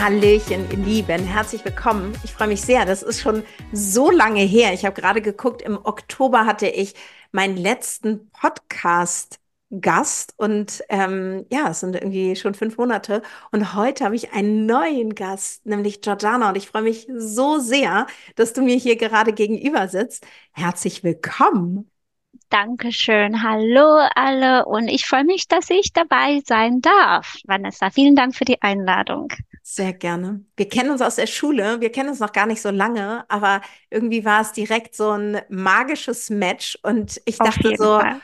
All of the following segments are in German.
Hallöchen, ihr Lieben, herzlich willkommen. Ich freue mich sehr. Das ist schon so lange her. Ich habe gerade geguckt, im Oktober hatte ich meinen letzten Podcast Gast und ähm, ja, es sind irgendwie schon fünf Monate und heute habe ich einen neuen Gast, nämlich Georgiana und ich freue mich so sehr, dass du mir hier gerade gegenüber sitzt. Herzlich willkommen. Dankeschön. Hallo alle und ich freue mich, dass ich dabei sein darf. Vanessa, vielen Dank für die Einladung. Sehr gerne. Wir kennen uns aus der Schule, wir kennen uns noch gar nicht so lange, aber irgendwie war es direkt so ein magisches Match und ich Auf dachte so, Fall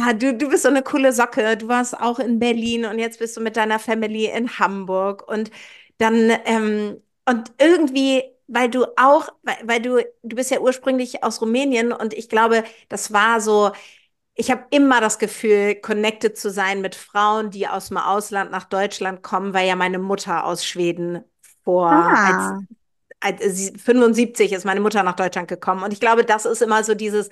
Ah, du, du bist so eine coole Socke. Du warst auch in Berlin und jetzt bist du mit deiner Family in Hamburg. Und dann, ähm, und irgendwie, weil du auch, weil, weil du, du bist ja ursprünglich aus Rumänien und ich glaube, das war so, ich habe immer das Gefühl, connected zu sein mit Frauen, die aus dem Ausland nach Deutschland kommen, weil ja meine Mutter aus Schweden vor ah. als, als 75 ist meine Mutter nach Deutschland gekommen. Und ich glaube, das ist immer so dieses,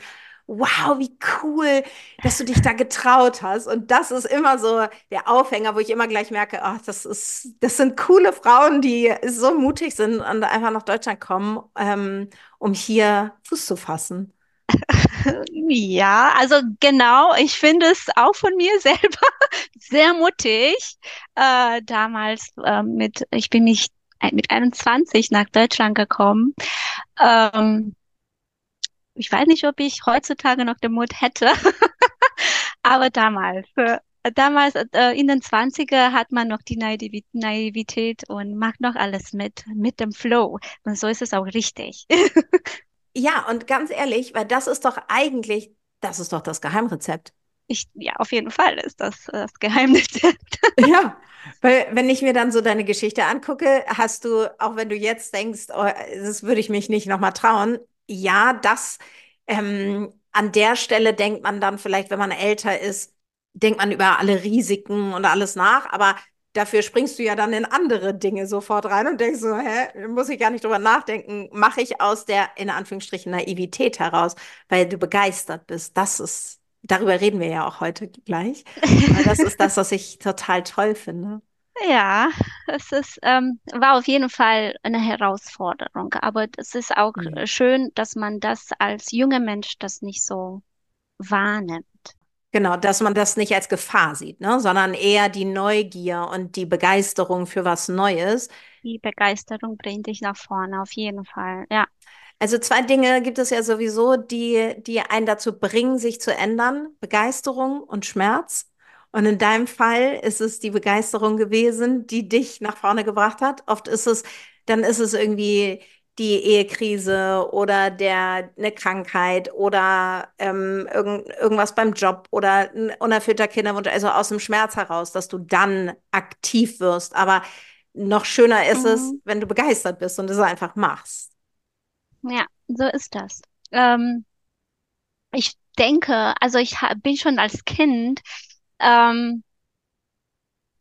wow, wie cool, dass du dich da getraut hast. Und das ist immer so der Aufhänger, wo ich immer gleich merke, ach, das ist, das sind coole Frauen, die so mutig sind und einfach nach Deutschland kommen, ähm, um hier Fuß zu fassen. Ja, also genau, ich finde es auch von mir selber sehr mutig. Äh, damals äh, mit, ich bin nicht mit 21 nach Deutschland gekommen. Ähm, ich weiß nicht, ob ich heutzutage noch den Mut hätte, aber damals, für, damals äh, in den 20er hat man noch die Naivität und macht noch alles mit, mit dem Flow. Und so ist es auch richtig. ja, und ganz ehrlich, weil das ist doch eigentlich, das ist doch das Geheimrezept. Ich, ja, auf jeden Fall ist das das Geheimrezept. ja, weil wenn ich mir dann so deine Geschichte angucke, hast du, auch wenn du jetzt denkst, oh, das würde ich mich nicht nochmal trauen, ja, das ähm, an der Stelle denkt man dann vielleicht, wenn man älter ist, denkt man über alle Risiken und alles nach, aber dafür springst du ja dann in andere Dinge sofort rein und denkst so, hä, muss ich gar nicht drüber nachdenken, mache ich aus der in Anführungsstrichen Naivität heraus, weil du begeistert bist. Das ist, darüber reden wir ja auch heute gleich. Das ist das, was ich total toll finde. Ja, es ist, ähm, war auf jeden Fall eine Herausforderung, aber es ist auch mhm. schön, dass man das als junger Mensch das nicht so wahrnimmt. Genau, dass man das nicht als Gefahr sieht, ne? sondern eher die Neugier und die Begeisterung für was Neues. Die Begeisterung bringt dich nach vorne, auf jeden Fall, ja. Also zwei Dinge gibt es ja sowieso, die, die einen dazu bringen, sich zu ändern. Begeisterung und Schmerz. Und in deinem Fall ist es die Begeisterung gewesen, die dich nach vorne gebracht hat. Oft ist es, dann ist es irgendwie die Ehekrise oder der eine Krankheit oder ähm, irgend, irgendwas beim Job oder ein unerfüllter Kinderwunsch, also aus dem Schmerz heraus, dass du dann aktiv wirst. Aber noch schöner ist mhm. es, wenn du begeistert bist und es einfach machst. Ja, so ist das. Ähm, ich denke, also ich bin schon als Kind ähm,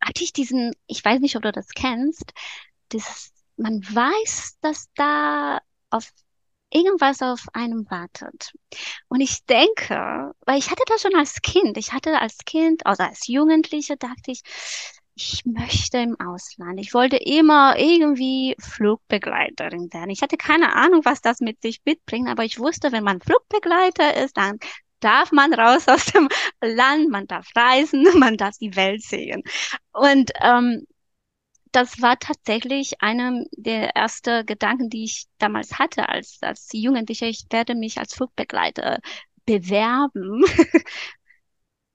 hatte ich diesen, ich weiß nicht, ob du das kennst, dieses, man weiß, dass da auf irgendwas auf einem wartet. Und ich denke, weil ich hatte das schon als Kind, ich hatte als Kind, also als Jugendliche, dachte ich, ich möchte im Ausland. Ich wollte immer irgendwie Flugbegleiterin werden. Ich hatte keine Ahnung, was das mit sich mitbringt, aber ich wusste, wenn man Flugbegleiter ist, dann darf man raus aus dem Land, man darf reisen, man darf die Welt sehen. Und ähm, das war tatsächlich einer der ersten Gedanken, die ich damals hatte als, als Jugendliche. Ich werde mich als Flugbegleiter bewerben.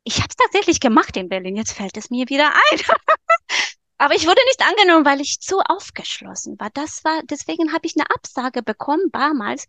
Ich habe es tatsächlich gemacht in Berlin. Jetzt fällt es mir wieder ein. Aber ich wurde nicht angenommen, weil ich zu aufgeschlossen war. Das war, deswegen habe ich eine Absage bekommen damals.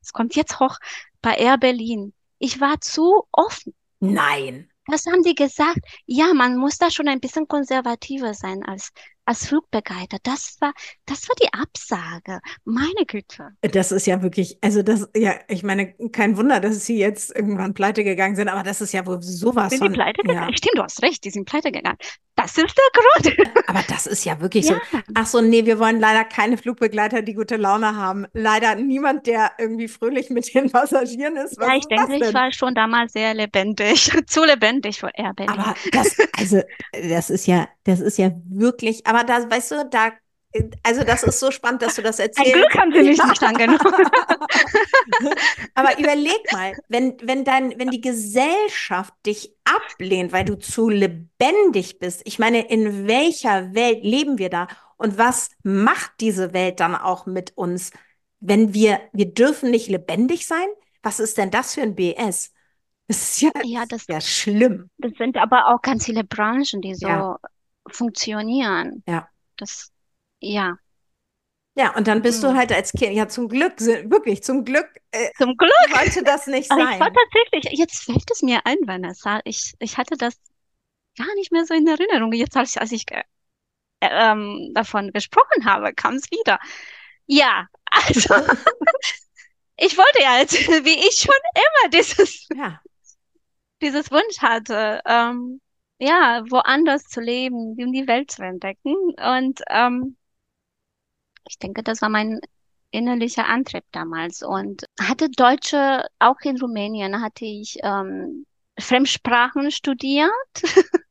Es kommt jetzt hoch bei Air Berlin. Ich war zu offen. Nein. Das haben die gesagt. Ja, man muss da schon ein bisschen konservativer sein als als Flugbegleiter. Das war, das war die Absage. Meine Güte. Das ist ja wirklich, also das, ja, ich meine, kein Wunder, dass sie jetzt irgendwann pleite gegangen sind, aber das ist ja wohl sowas sind von. Die pleite gegangen? Ja. Stimmt, du hast recht, die sind pleite gegangen. Das ist der Grund. Aber das ist ja wirklich ja. so. Ach so, nee, wir wollen leider keine Flugbegleiter, die gute Laune haben. Leider niemand, der irgendwie fröhlich mit den Passagieren ist. Was ja, ich denke, ich war schon damals sehr lebendig, zu lebendig für Air Berlin. Aber das, also, das ist ja, das ist ja wirklich, aber da, weißt du, da also das ist so spannend, dass du das erzählst. Ein Glück haben sie nicht verstanden. Aber überleg mal, wenn, wenn, dein, wenn die Gesellschaft dich ablehnt, weil du zu lebendig bist, ich meine, in welcher Welt leben wir da? Und was macht diese Welt dann auch mit uns, wenn wir, wir dürfen nicht lebendig sein? Was ist denn das für ein BS? Das ist ja, ja, das, ja schlimm. Das sind aber auch ganz viele Branchen, die so ja. Funktionieren. Ja. Das ja. Ja, und dann bist mhm. du halt als Kind, ja, zum Glück, wirklich, zum Glück. Äh, zum Glück. Wollte das nicht sein. Ich war tatsächlich, jetzt fällt es mir ein, Vanessa. Ich, ich hatte das gar nicht mehr so in Erinnerung. Jetzt, als ich, als ich äh, ähm, davon gesprochen habe, kam es wieder. Ja, also, ich wollte ja jetzt, wie ich schon immer dieses, ja. dieses Wunsch hatte, ähm, ja, woanders zu leben, um die Welt zu entdecken. Und ähm, ich denke, das war mein innerlicher Antrieb damals. Und hatte Deutsche, auch in Rumänien hatte ich ähm, Fremdsprachen studiert,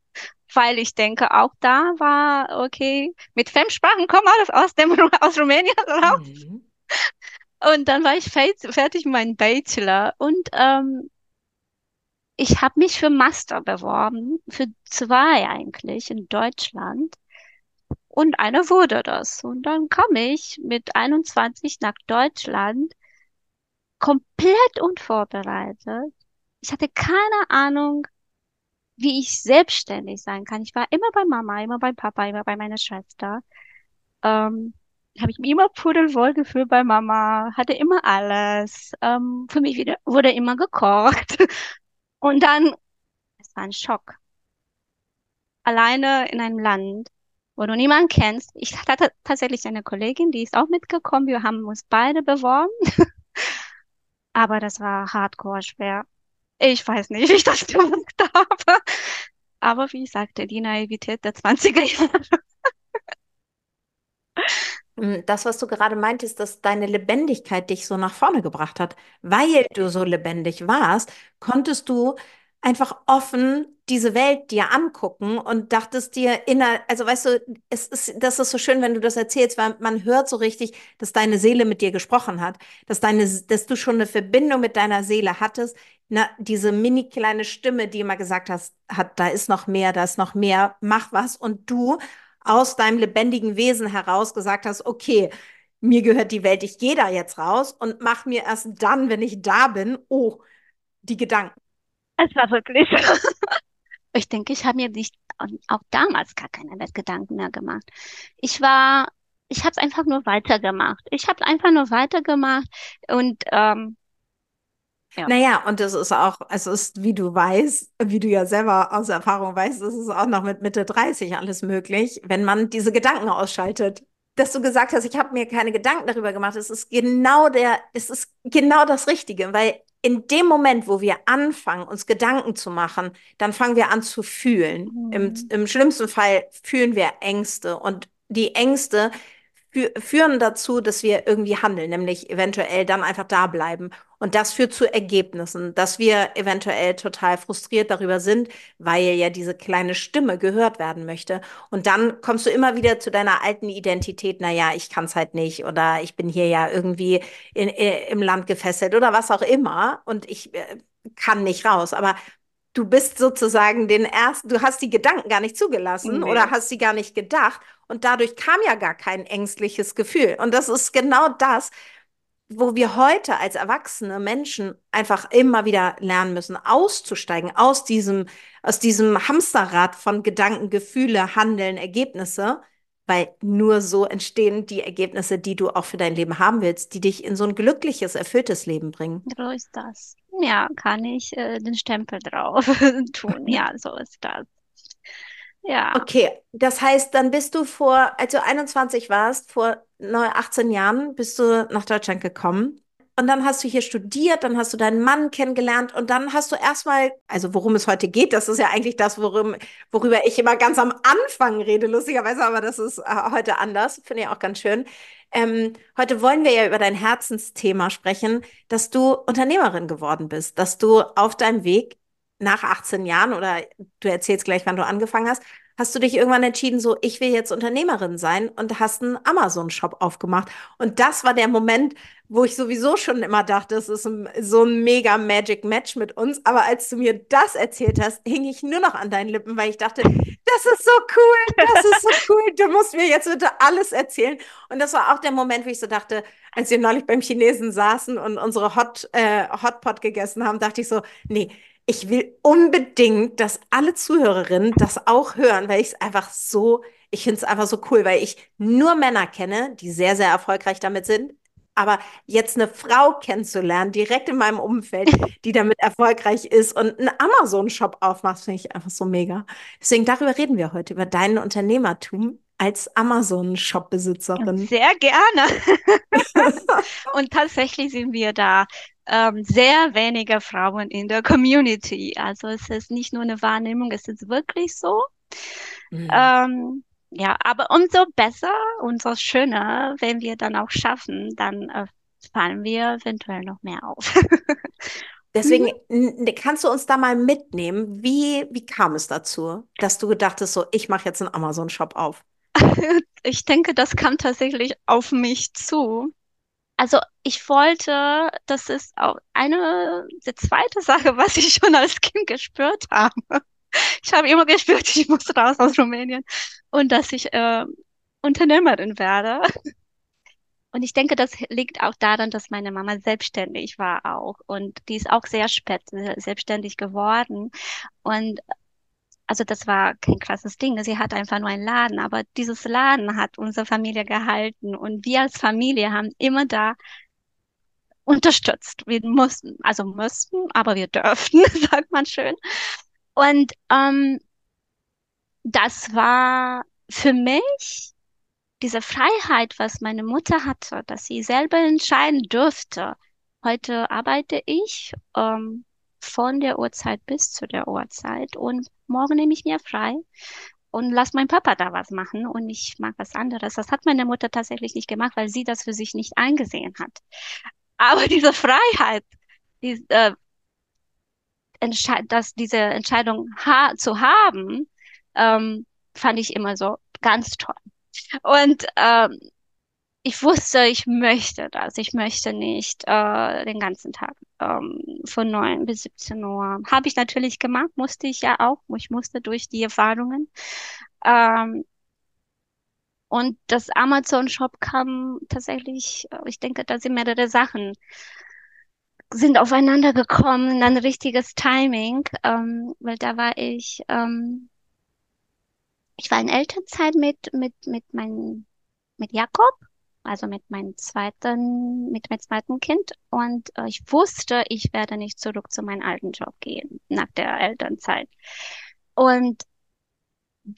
weil ich denke, auch da war, okay, mit Fremdsprachen kommen alles aus, dem, aus Rumänien raus. Mhm. Und dann war ich fertig mit meinem Bachelor und ähm, ich habe mich für Master beworben, für zwei eigentlich in Deutschland. Und einer wurde das. Und dann kam ich mit 21 nach Deutschland, komplett unvorbereitet. Ich hatte keine Ahnung, wie ich selbstständig sein kann. Ich war immer bei Mama, immer bei Papa, immer bei meiner Schwester. Ähm, habe ich mich immer pudelwohl gefühlt bei Mama, hatte immer alles. Ähm, für mich wieder, wurde immer gekocht. Und dann, es war ein Schock. Alleine in einem Land, wo du niemanden kennst. Ich hatte tatsächlich eine Kollegin, die ist auch mitgekommen. Wir haben uns beide beworben. Aber das war hardcore schwer. Ich weiß nicht, wie ich das gemacht habe. Aber wie ich sagte, die Naivität der 20er Jahre. Hm, das, was du gerade meintest, dass deine Lebendigkeit dich so nach vorne gebracht hat, weil du so lebendig warst, konntest du einfach offen diese Welt dir angucken und dachtest dir inner, also weißt du, es ist, das ist so schön, wenn du das erzählst, weil man hört so richtig, dass deine Seele mit dir gesprochen hat, dass deine, dass du schon eine Verbindung mit deiner Seele hattest, na, diese mini kleine Stimme, die immer gesagt hast, hat, da ist noch mehr, da ist noch mehr, mach was. Und du aus deinem lebendigen Wesen heraus gesagt hast, okay, mir gehört die Welt, ich gehe da jetzt raus und mach mir erst dann, wenn ich da bin, oh, die Gedanken. Es war wirklich. ich denke, ich habe mir nicht auch damals gar keine Gedanken mehr gemacht. Ich war, ich habe es einfach nur weitergemacht. Ich habe einfach nur weitergemacht und ähm, ja. Naja, und es ist auch, es ist, wie du weißt, wie du ja selber aus Erfahrung weißt, es ist auch noch mit Mitte 30 alles möglich, wenn man diese Gedanken ausschaltet. Dass du gesagt hast, ich habe mir keine Gedanken darüber gemacht, es ist genau der, es ist genau das Richtige, weil in dem Moment, wo wir anfangen, uns Gedanken zu machen, dann fangen wir an zu fühlen. Mhm. Im, Im schlimmsten Fall fühlen wir Ängste und die Ängste führen dazu, dass wir irgendwie handeln, nämlich eventuell dann einfach da bleiben. Und das führt zu Ergebnissen, dass wir eventuell total frustriert darüber sind, weil ja diese kleine Stimme gehört werden möchte. Und dann kommst du immer wieder zu deiner alten Identität, naja, ich kann es halt nicht oder ich bin hier ja irgendwie in, in, im Land gefesselt oder was auch immer und ich äh, kann nicht raus. Aber du bist sozusagen den ersten, du hast die Gedanken gar nicht zugelassen nee. oder hast sie gar nicht gedacht und dadurch kam ja gar kein ängstliches Gefühl. Und das ist genau das, wo wir heute als erwachsene Menschen einfach immer wieder lernen müssen, auszusteigen aus diesem, aus diesem Hamsterrad von Gedanken, Gefühle, Handeln, Ergebnisse, weil nur so entstehen die Ergebnisse, die du auch für dein Leben haben willst, die dich in so ein glückliches, erfülltes Leben bringen. So ist das. Ja, kann ich äh, den Stempel drauf tun. Ja, so ist das. Ja. Okay, das heißt, dann bist du vor, als du 21 warst, vor 18 Jahren, bist du nach Deutschland gekommen. Und dann hast du hier studiert, dann hast du deinen Mann kennengelernt und dann hast du erstmal, also worum es heute geht, das ist ja eigentlich das, worum, worüber ich immer ganz am Anfang rede, lustigerweise, aber das ist äh, heute anders, finde ich auch ganz schön. Ähm, heute wollen wir ja über dein Herzensthema sprechen, dass du Unternehmerin geworden bist, dass du auf deinem Weg nach 18 Jahren oder du erzählst gleich, wann du angefangen hast, hast du dich irgendwann entschieden, so, ich will jetzt Unternehmerin sein und hast einen Amazon-Shop aufgemacht. Und das war der Moment, wo ich sowieso schon immer dachte, es ist so ein mega Magic Match mit uns. Aber als du mir das erzählt hast, hing ich nur noch an deinen Lippen, weil ich dachte, das ist so cool, das ist so cool, du musst mir jetzt bitte alles erzählen. Und das war auch der Moment, wo ich so dachte, als wir neulich beim Chinesen saßen und unsere Hot, äh, Hotpot gegessen haben, dachte ich so, nee, ich will unbedingt, dass alle Zuhörerinnen das auch hören, weil ich es einfach so, ich finde es einfach so cool, weil ich nur Männer kenne, die sehr, sehr erfolgreich damit sind. Aber jetzt eine Frau kennenzulernen, direkt in meinem Umfeld, die damit erfolgreich ist und einen Amazon-Shop aufmacht, finde ich einfach so mega. Deswegen darüber reden wir heute, über dein Unternehmertum als Amazon-Shop-Besitzerin. Sehr gerne. und tatsächlich sind wir da ähm, sehr wenige Frauen in der Community. Also es ist nicht nur eine Wahrnehmung, es ist wirklich so. Mhm. Ähm, ja, aber umso besser, umso schöner, wenn wir dann auch schaffen, dann äh, fallen wir eventuell noch mehr auf. Deswegen mhm. kannst du uns da mal mitnehmen. Wie, wie kam es dazu, dass du gedachtest, so, ich mache jetzt einen Amazon-Shop auf? ich denke, das kam tatsächlich auf mich zu. Also ich wollte, das ist auch eine, die zweite Sache, was ich schon als Kind gespürt habe. Ich habe immer gespürt, ich muss raus aus Rumänien und dass ich äh, Unternehmerin werde. Und ich denke, das liegt auch daran, dass meine Mama selbstständig war auch. Und die ist auch sehr spät selbstständig geworden. Und also das war kein krasses Ding. Sie hat einfach nur einen Laden, aber dieses Laden hat unsere Familie gehalten und wir als Familie haben immer da unterstützt. Wir mussten, also mussten, aber wir dürften, sagt man schön. Und ähm, das war für mich diese Freiheit, was meine Mutter hatte, dass sie selber entscheiden dürfte. Heute arbeite ich ähm, von der Uhrzeit bis zu der Uhrzeit und morgen nehme ich mir frei und lass meinen Papa da was machen und ich mag was anderes. Das hat meine Mutter tatsächlich nicht gemacht, weil sie das für sich nicht eingesehen hat. Aber diese Freiheit, die, äh, dass diese Entscheidung ha zu haben, ähm, fand ich immer so ganz toll. Und ähm, ich wusste, ich möchte das. Ich möchte nicht äh, den ganzen Tag ähm, von 9 bis 17 Uhr. Habe ich natürlich gemacht, musste ich ja auch. Ich musste durch die Erfahrungen. Ähm, und das Amazon-Shop kam tatsächlich, äh, ich denke, da sind mehrere Sachen sind aufeinander gekommen, ein richtiges Timing, ähm, weil da war ich, ähm, ich war in Elternzeit mit, mit, mit meinem, mit Jakob also mit meinem zweiten, mit meinem zweiten Kind. Und äh, ich wusste, ich werde nicht zurück zu meinem alten Job gehen nach der Elternzeit. Und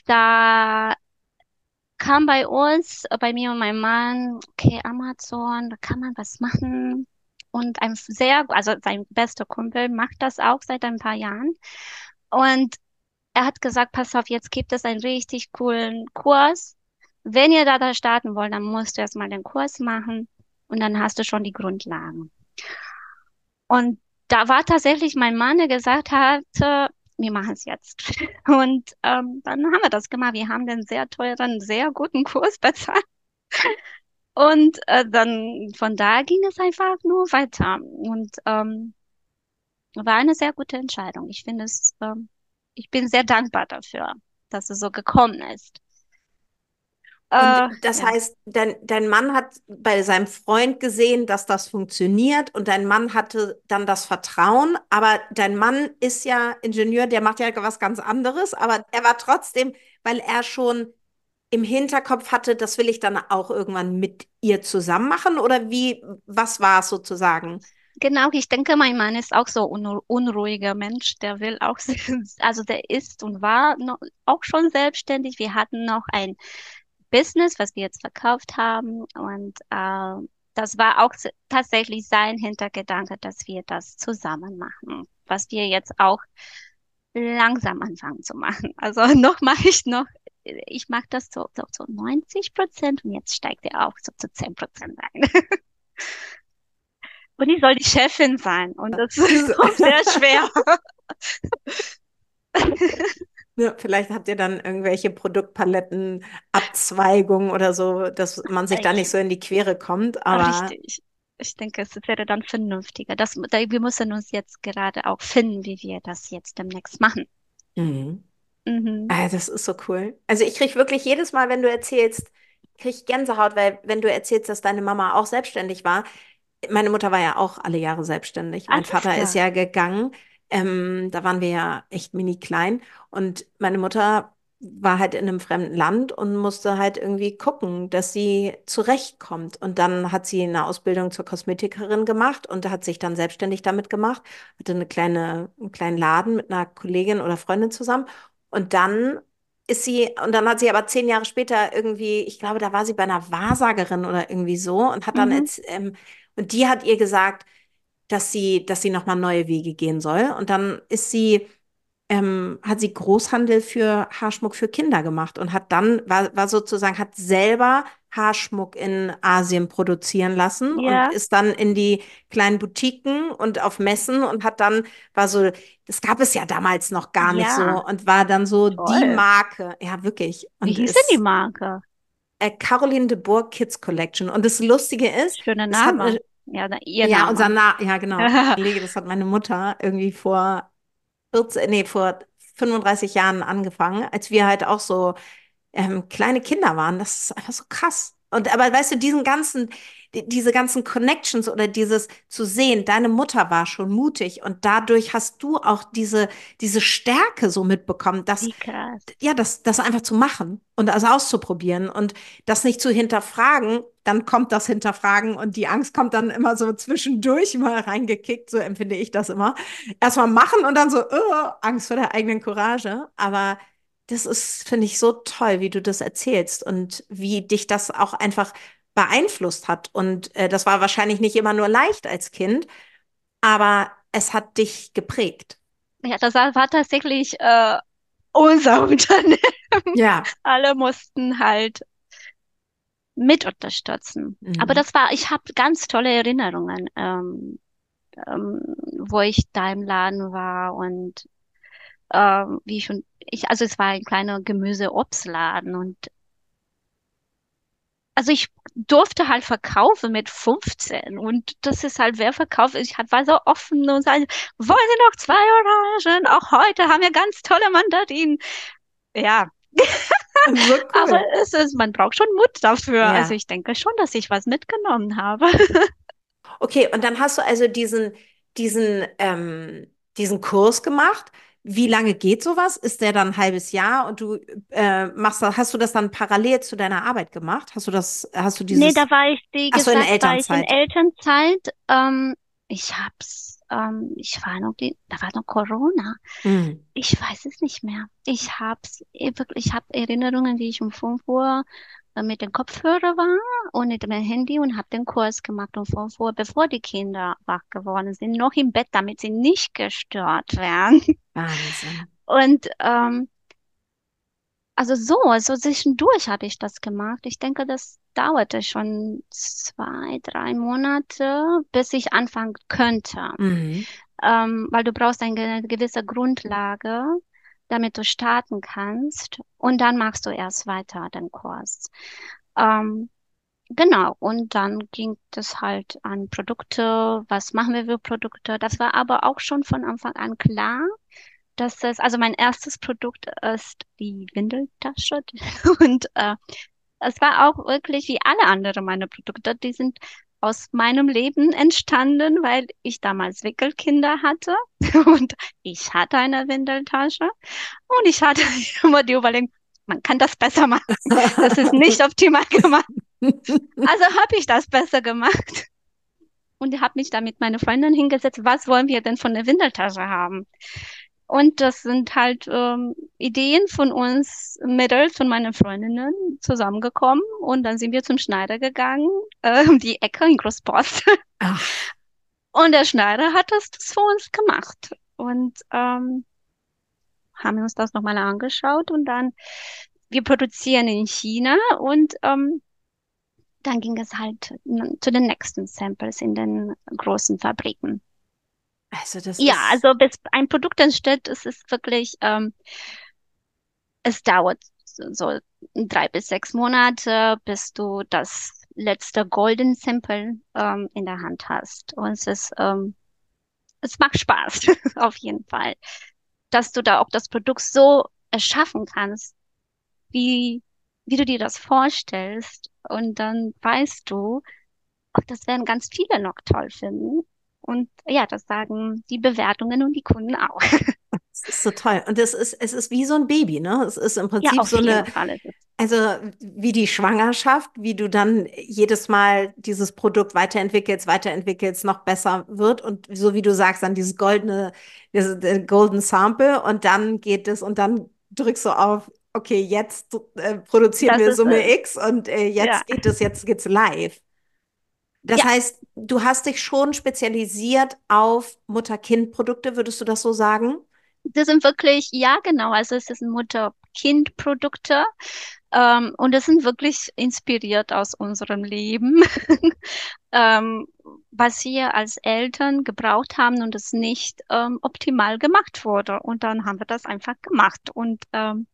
da kam bei uns, bei mir und meinem Mann, okay, Amazon, da kann man was machen. Und ein sehr, also sein bester Kumpel macht das auch seit ein paar Jahren. Und er hat gesagt, pass auf, jetzt gibt es einen richtig coolen Kurs wenn ihr da, da starten wollt, dann musst du erstmal den Kurs machen und dann hast du schon die Grundlagen. Und da war tatsächlich mein Mann, der gesagt hat, wir machen es jetzt. Und ähm, dann haben wir das gemacht. Wir haben den sehr teuren, sehr guten Kurs bezahlt. Und äh, dann von da ging es einfach nur weiter. Und ähm, war eine sehr gute Entscheidung. Ich finde es, ähm, ich bin sehr dankbar dafür, dass es so gekommen ist. Äh, das ja. heißt, dein, dein Mann hat bei seinem Freund gesehen, dass das funktioniert und dein Mann hatte dann das Vertrauen, aber dein Mann ist ja Ingenieur, der macht ja was ganz anderes, aber er war trotzdem, weil er schon im Hinterkopf hatte, das will ich dann auch irgendwann mit ihr zusammen machen oder wie, was war es sozusagen? Genau, ich denke, mein Mann ist auch so ein unruhiger Mensch. Der will auch, also der ist und war noch, auch schon selbstständig. Wir hatten noch ein Business, was wir jetzt verkauft haben. Und äh, das war auch tatsächlich sein Hintergedanke, dass wir das zusammen machen, was wir jetzt auch langsam anfangen zu machen. Also noch mache ich noch, ich mache das so, so, so 90 Prozent und jetzt steigt er auch so zu 10 Prozent ein. und ich soll die Chefin sein und das ist auch sehr schwer. Ja, vielleicht habt ihr dann irgendwelche Produktpaletten, Abzweigungen oder so, dass man sich da nicht so in die Quere kommt. Aber Richtig. Ich denke, es wäre dann vernünftiger. Das, wir müssen uns jetzt gerade auch finden, wie wir das jetzt demnächst machen. Mhm. Mhm. Ah, das ist so cool. Also ich kriege wirklich jedes Mal, wenn du erzählst, kriege ich Gänsehaut, weil wenn du erzählst, dass deine Mama auch selbstständig war, meine Mutter war ja auch alle Jahre selbstständig. Mein Alles Vater klar. ist ja gegangen. Ähm, da waren wir ja echt mini klein und meine Mutter war halt in einem fremden Land und musste halt irgendwie gucken, dass sie zurechtkommt. Und dann hat sie eine Ausbildung zur Kosmetikerin gemacht und hat sich dann selbstständig damit gemacht, hatte eine kleine, einen kleinen Laden mit einer Kollegin oder Freundin zusammen. Und dann ist sie, und dann hat sie aber zehn Jahre später irgendwie, ich glaube, da war sie bei einer Wahrsagerin oder irgendwie so und hat dann mhm. jetzt, ähm, und die hat ihr gesagt, dass sie, dass sie nochmal neue Wege gehen soll. Und dann ist sie, ähm, hat sie Großhandel für Haarschmuck für Kinder gemacht und hat dann, war, war sozusagen, hat selber Haarschmuck in Asien produzieren lassen ja. und ist dann in die kleinen Boutiquen und auf Messen und hat dann, war so, das gab es ja damals noch gar ja. nicht so und war dann so Toll. die Marke. Ja, wirklich. Und Wie hieß denn die Marke? Äh, Caroline de Bourg Kids Collection. Und das Lustige ist, Schöner Name. Ja, ihr ja, Name. unser Na ja, genau. Das hat meine Mutter irgendwie vor 14, nee, vor 35 Jahren angefangen, als wir halt auch so ähm, kleine Kinder waren. Das ist einfach so krass. Und aber weißt du, diesen ganzen, diese ganzen Connections oder dieses zu sehen, deine Mutter war schon mutig und dadurch hast du auch diese, diese Stärke so mitbekommen, dass, ja, das, das einfach zu machen und das auszuprobieren und das nicht zu hinterfragen, dann kommt das Hinterfragen und die Angst kommt dann immer so zwischendurch mal reingekickt, so empfinde ich das immer. Erstmal machen und dann so, oh, Angst vor der eigenen Courage, aber das ist, finde ich, so toll, wie du das erzählst und wie dich das auch einfach beeinflusst hat. Und äh, das war wahrscheinlich nicht immer nur leicht als Kind, aber es hat dich geprägt. Ja, das war tatsächlich äh, unser Unternehmen. Ja. Alle mussten halt mit unterstützen. Mhm. Aber das war, ich habe ganz tolle Erinnerungen, ähm, ähm, wo ich da im Laden war und ähm, wie schon, ich, also es war ein kleiner Gemüse-Obstladen und also ich durfte halt verkaufen mit 15 und das ist halt, wer verkauft, ich war so offen und sagte, wollen Sie noch zwei Orangen? Auch heute haben wir ganz tolle Mandarinen. Ja. So cool. Aber es ist, man braucht schon Mut dafür. Ja. Also ich denke schon, dass ich was mitgenommen habe. Okay, und dann hast du also diesen, diesen, ähm, diesen Kurs gemacht. Wie lange geht sowas? Ist der dann ein halbes Jahr und du äh, machst hast du das dann parallel zu deiner Arbeit gemacht? Hast du das, hast du dieses? Nee, da war ich, wie gesagt, in Elternzeit. war ich in Elternzeit. Ähm, ich hab's, ähm, ich war noch, die, da war noch Corona. Mhm. Ich weiß es nicht mehr. Ich hab's, wirklich, ich habe Erinnerungen, wie ich um 5 Uhr mit dem Kopfhörer war und mit dem Handy und habe den Kurs gemacht um 5 Uhr, bevor die Kinder wach geworden sind, noch im Bett, damit sie nicht gestört werden. Wahnsinn. Und ähm, also so, also zwischendurch habe ich das gemacht. Ich denke, das dauerte schon zwei, drei Monate, bis ich anfangen könnte. Mhm. Ähm, weil du brauchst eine gewisse Grundlage, damit du starten kannst. Und dann machst du erst weiter den Kurs. Ähm, genau. Und dann ging es halt an Produkte. Was machen wir für Produkte? Das war aber auch schon von Anfang an klar dass es, also mein erstes Produkt ist die Windeltasche. Und äh, es war auch wirklich wie alle anderen meine Produkte, die sind aus meinem Leben entstanden, weil ich damals Wickelkinder hatte und ich hatte eine Windeltasche und ich hatte immer die Überlegung, man kann das besser machen. Das ist nicht optimal gemacht. Also habe ich das besser gemacht und habe mich da mit meiner Freundin hingesetzt, was wollen wir denn von der Windeltasche haben? Und das sind halt ähm, Ideen von uns Mädels, von meinen Freundinnen zusammengekommen. Und dann sind wir zum Schneider gegangen, äh, um die Ecke in Großpost. Ach. Und der Schneider hat das, das für uns gemacht. Und ähm, haben uns das nochmal angeschaut und dann, wir produzieren in China und ähm, dann ging es halt zu den nächsten Samples in den großen Fabriken. Also das ja, also bis ein Produkt entsteht, es ist wirklich, ähm, es dauert so, so drei bis sechs Monate, bis du das letzte Golden Sample ähm, in der Hand hast. Und es ist, ähm, es macht Spaß, auf jeden Fall, dass du da auch das Produkt so erschaffen kannst, wie, wie du dir das vorstellst. Und dann weißt du, auch das werden ganz viele noch toll finden. Und ja, das sagen die Bewertungen und die Kunden auch. Das ist so toll. Und es ist, es ist wie so ein Baby, ne? Es ist im Prinzip ja, so eine, also wie die Schwangerschaft, wie du dann jedes Mal dieses Produkt weiterentwickelst, weiterentwickelst, noch besser wird. Und so wie du sagst, dann dieses goldene, dieses Golden Sample und dann geht es und dann drückst du auf, okay, jetzt äh, produzieren das wir Summe äh, X und äh, jetzt ja. geht es, jetzt geht's live. Das ja. heißt, du hast dich schon spezialisiert auf Mutter-Kind-Produkte, würdest du das so sagen? Das sind wirklich, ja, genau. Also es sind Mutter-Kind-Produkte. Ähm, und das sind wirklich inspiriert aus unserem Leben, ähm, was wir als Eltern gebraucht haben und es nicht ähm, optimal gemacht wurde. Und dann haben wir das einfach gemacht. Und ähm,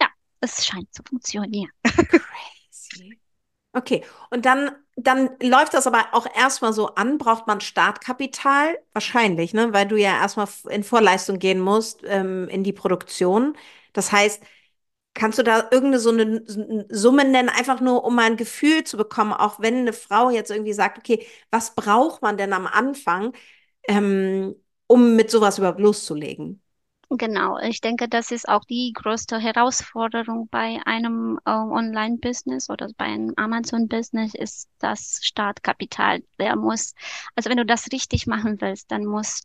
ja, es scheint zu funktionieren. Okay, und dann, dann läuft das aber auch erstmal so an. Braucht man Startkapital? Wahrscheinlich, ne? Weil du ja erstmal in Vorleistung gehen musst, ähm, in die Produktion. Das heißt, kannst du da irgendeine so eine Summe nennen, einfach nur, um mal ein Gefühl zu bekommen, auch wenn eine Frau jetzt irgendwie sagt, okay, was braucht man denn am Anfang, ähm, um mit sowas überhaupt loszulegen? Genau, ich denke, das ist auch die größte Herausforderung bei einem äh, Online-Business oder bei einem Amazon-Business ist das Startkapital. Der muss, also wenn du das richtig machen willst, dann muss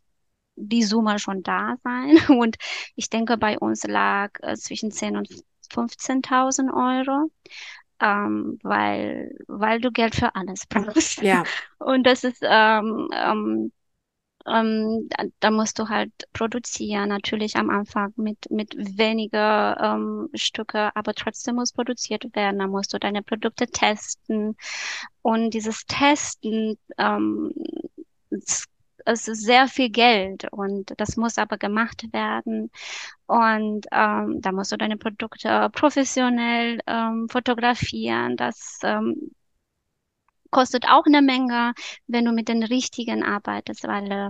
die Summe schon da sein. Und ich denke, bei uns lag äh, zwischen 10 und 15.000 Euro. Ähm, weil, weil du Geld für alles brauchst. Ja. Und das ist ähm, ähm, ähm, da, musst du halt produzieren, natürlich am Anfang mit, mit weniger ähm, Stücke, aber trotzdem muss produziert werden. Da musst du deine Produkte testen. Und dieses Testen, ähm, es, es ist sehr viel Geld und das muss aber gemacht werden. Und ähm, da musst du deine Produkte professionell ähm, fotografieren. Das ähm, kostet auch eine Menge, wenn du mit den richtigen arbeitest, weil äh,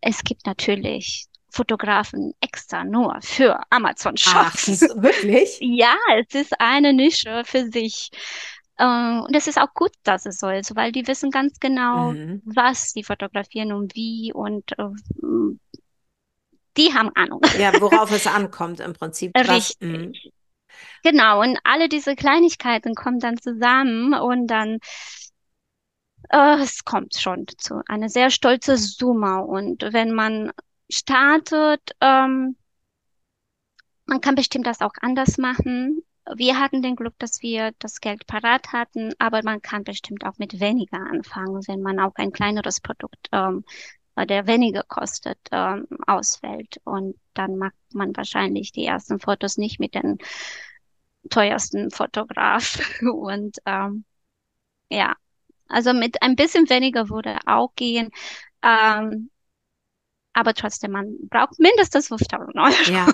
es gibt natürlich Fotografen extra nur für Amazon Shops. Ach, wirklich? ja, es ist eine Nische für sich. Äh, und es ist auch gut, dass es so ist, weil die wissen ganz genau, mhm. was sie fotografieren und wie und äh, die haben Ahnung. Ja, worauf es ankommt im Prinzip. Richtig. Was, mhm. genau, und alle diese Kleinigkeiten kommen dann zusammen und dann äh, es kommt schon zu einer sehr stolze Summe. Und wenn man startet, ähm, man kann bestimmt das auch anders machen. Wir hatten den Glück, dass wir das Geld parat hatten, aber man kann bestimmt auch mit weniger anfangen, wenn man auch ein kleineres Produkt, ähm, der weniger kostet, ähm, auswählt. Und dann macht man wahrscheinlich die ersten Fotos nicht mit den teuersten Fotograf. Und ähm, ja, also mit ein bisschen weniger würde auch gehen. Ähm, aber trotzdem, man braucht mindestens 5000 Euro. Ja,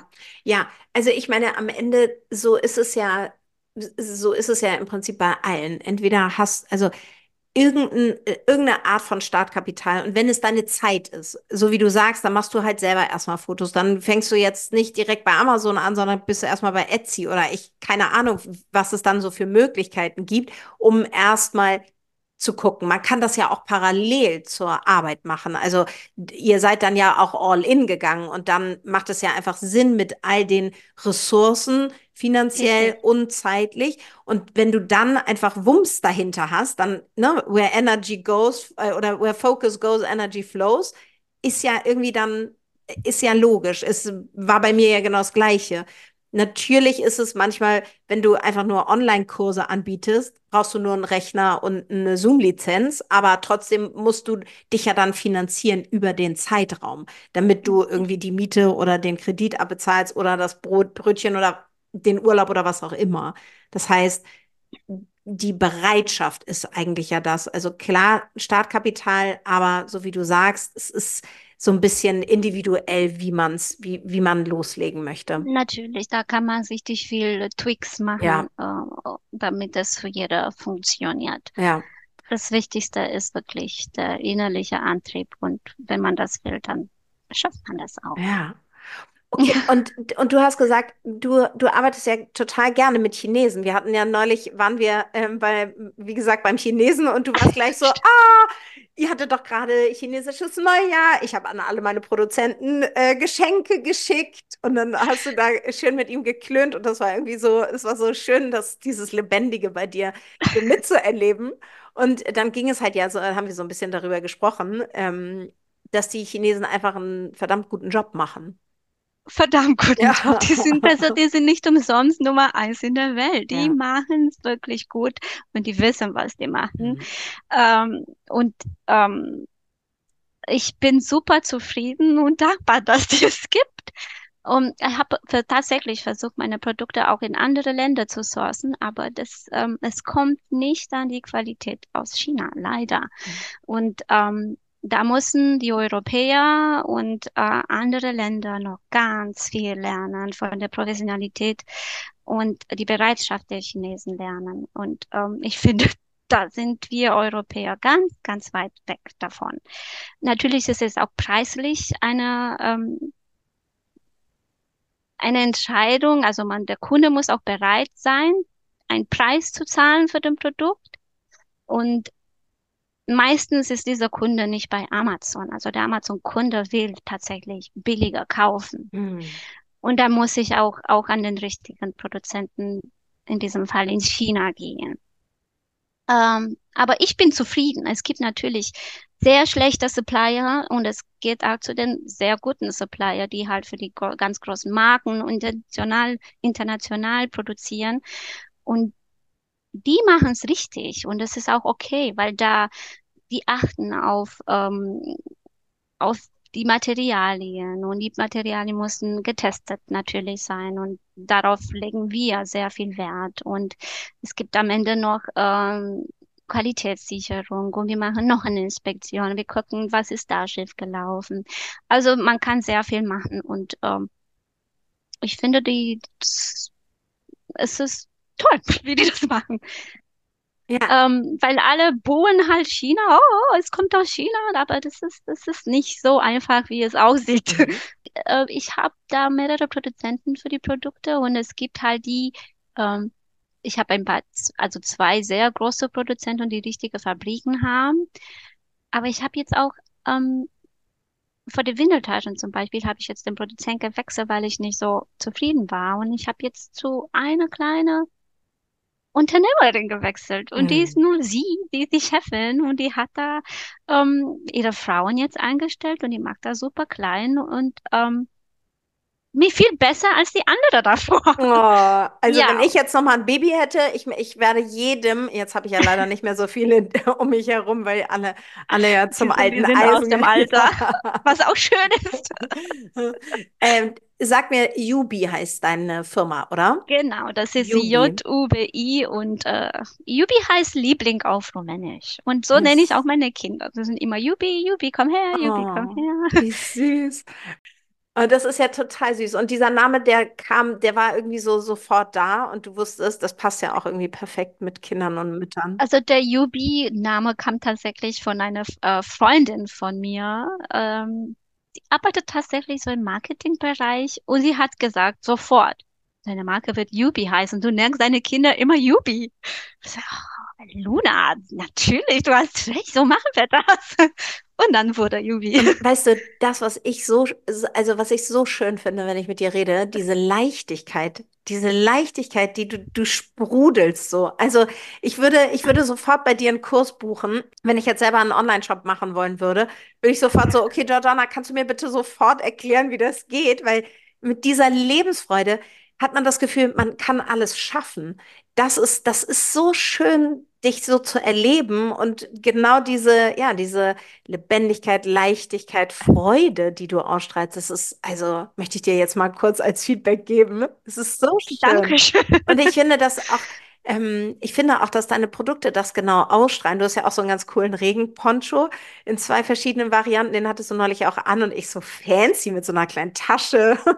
ja. Also ich meine, am Ende so ist es ja, so ist es ja im Prinzip bei allen. Entweder hast, also irgendein, irgendeine Art von Startkapital. Und wenn es deine Zeit ist, so wie du sagst, dann machst du halt selber erstmal Fotos. Dann fängst du jetzt nicht direkt bei Amazon an, sondern bist du erstmal bei Etsy oder ich, keine Ahnung, was es dann so für Möglichkeiten gibt, um erstmal zu gucken. Man kann das ja auch parallel zur Arbeit machen. Also ihr seid dann ja auch all in gegangen und dann macht es ja einfach Sinn mit all den Ressourcen, finanziell und zeitlich. Und wenn du dann einfach Wumms dahinter hast, dann, ne, where energy goes äh, oder where focus goes, energy flows, ist ja irgendwie dann, ist ja logisch. Es war bei mir ja genau das Gleiche. Natürlich ist es manchmal, wenn du einfach nur Online-Kurse anbietest, brauchst du nur einen Rechner und eine Zoom-Lizenz, aber trotzdem musst du dich ja dann finanzieren über den Zeitraum, damit du irgendwie die Miete oder den Kredit abbezahlst oder das Brot, Brötchen oder den Urlaub oder was auch immer. Das heißt, die Bereitschaft ist eigentlich ja das. Also klar, Startkapital, aber so wie du sagst, es ist so ein bisschen individuell, wie man's, wie, wie man loslegen möchte. Natürlich, da kann man richtig viel Tweaks machen, ja. äh, damit das für jeder funktioniert. Ja. Das Wichtigste ist wirklich der innerliche Antrieb und wenn man das will, dann schafft man das auch. Ja. Okay, und, und du hast gesagt, du, du arbeitest ja total gerne mit Chinesen. Wir hatten ja neulich, waren wir ähm, bei, wie gesagt, beim Chinesen und du warst gleich so, ah, ihr hattet doch gerade chinesisches Neujahr. Ich habe an alle meine Produzenten äh, Geschenke geschickt und dann hast du da schön mit ihm geklönt und das war irgendwie so, es war so schön, dass dieses Lebendige bei dir so mitzuerleben. Und dann ging es halt ja so, haben wir so ein bisschen darüber gesprochen, ähm, dass die Chinesen einfach einen verdammt guten Job machen verdammt guten ja. Job. Die sind besser, die sind nicht umsonst Nummer eins in der Welt. Die ja. machen es wirklich gut und die wissen, was die machen. Mhm. Ähm, und ähm, ich bin super zufrieden und dankbar, dass die es gibt. Und ich habe tatsächlich versucht, meine Produkte auch in andere Länder zu sourcen, aber das, ähm, es kommt nicht an die Qualität aus China, leider. Mhm. Und ähm, da müssen die Europäer und äh, andere Länder noch ganz viel lernen von der Professionalität und die Bereitschaft der Chinesen lernen. Und ähm, ich finde, da sind wir Europäer ganz, ganz weit weg davon. Natürlich ist es auch preislich eine ähm, eine Entscheidung. Also man, der Kunde muss auch bereit sein, einen Preis zu zahlen für den Produkt. Und meistens ist dieser Kunde nicht bei Amazon. Also der Amazon-Kunde will tatsächlich billiger kaufen. Mhm. Und da muss ich auch, auch an den richtigen Produzenten, in diesem Fall in China gehen. Ähm, aber ich bin zufrieden. Es gibt natürlich sehr schlechte Supplier und es geht auch zu den sehr guten Supplier, die halt für die ganz großen Marken international, international produzieren. Und die machen es richtig und das ist auch okay, weil da die achten auf, ähm, auf die Materialien und die Materialien mussten getestet natürlich sein und darauf legen wir sehr viel Wert und es gibt am Ende noch ähm, Qualitätssicherung und wir machen noch eine Inspektion, wir gucken, was ist da schief gelaufen. Also man kann sehr viel machen und ähm, ich finde die es ist toll, wie die das machen. Ja. Ähm, weil alle buhen halt China, oh, es kommt aus China, aber das ist, das ist nicht so einfach, wie es aussieht. Mhm. Äh, ich habe da mehrere Produzenten für die Produkte und es gibt halt die, ähm, ich habe ein paar, also zwei sehr große Produzenten, die richtige Fabriken haben. Aber ich habe jetzt auch ähm, vor den Windeltaschen zum Beispiel habe ich jetzt den Produzenten gewechselt, weil ich nicht so zufrieden war. Und ich habe jetzt zu einer kleine Unternehmerin gewechselt. Und mhm. die ist nur sie, die ist die Chefin und die hat da ähm, ihre Frauen jetzt eingestellt und die macht da super klein und ähm, mir viel besser als die andere davor. Oh, also ja. wenn ich jetzt noch mal ein Baby hätte, ich, ich werde jedem, jetzt habe ich ja leider nicht mehr so viele um mich herum, weil alle, alle ja zum die alten sind Eisen aus dem Alter, was auch schön ist. ähm, sag mir, Yubi heißt deine Firma, oder? Genau, das ist. J-U-B-I und äh, Yubi heißt Liebling auf Rumänisch. Und so nenne ich auch meine Kinder. Sie sind immer Yubi, Yubi, komm her, Yubi, komm Oh, her. wie süß. Und das ist ja total süß. Und dieser Name, der kam, der war irgendwie so sofort da und du wusstest, das passt ja auch irgendwie perfekt mit Kindern und Müttern. Also der Yubi-Name kam tatsächlich von einer äh, Freundin von mir. Ähm, die arbeitet tatsächlich so im Marketingbereich und sie hat gesagt, sofort, deine Marke wird Yubi heißen. Du nennst deine Kinder immer Yubi. Sag, oh, Luna, natürlich, du hast recht, so machen wir das. Und dann wurde Yubi. Und weißt du, das, was ich so, also was ich so schön finde, wenn ich mit dir rede, diese Leichtigkeit, diese Leichtigkeit, die du, du sprudelst so. Also ich würde, ich würde sofort bei dir einen Kurs buchen, wenn ich jetzt selber einen Online-Shop machen wollen würde, würde ich sofort so, okay, Georgiana, kannst du mir bitte sofort erklären, wie das geht? Weil mit dieser Lebensfreude hat man das Gefühl, man kann alles schaffen. Das ist, das ist so schön, dich so zu erleben und genau diese, ja, diese Lebendigkeit, Leichtigkeit, Freude, die du ausstrahlst, das ist, also möchte ich dir jetzt mal kurz als Feedback geben. Es ist so schön. Dankeschön. Und ich finde das auch, ähm, ich finde auch, dass deine Produkte das genau ausstrahlen. Du hast ja auch so einen ganz coolen Regenponcho in zwei verschiedenen Varianten. Den hattest du neulich auch an und ich so fancy mit so einer kleinen Tasche.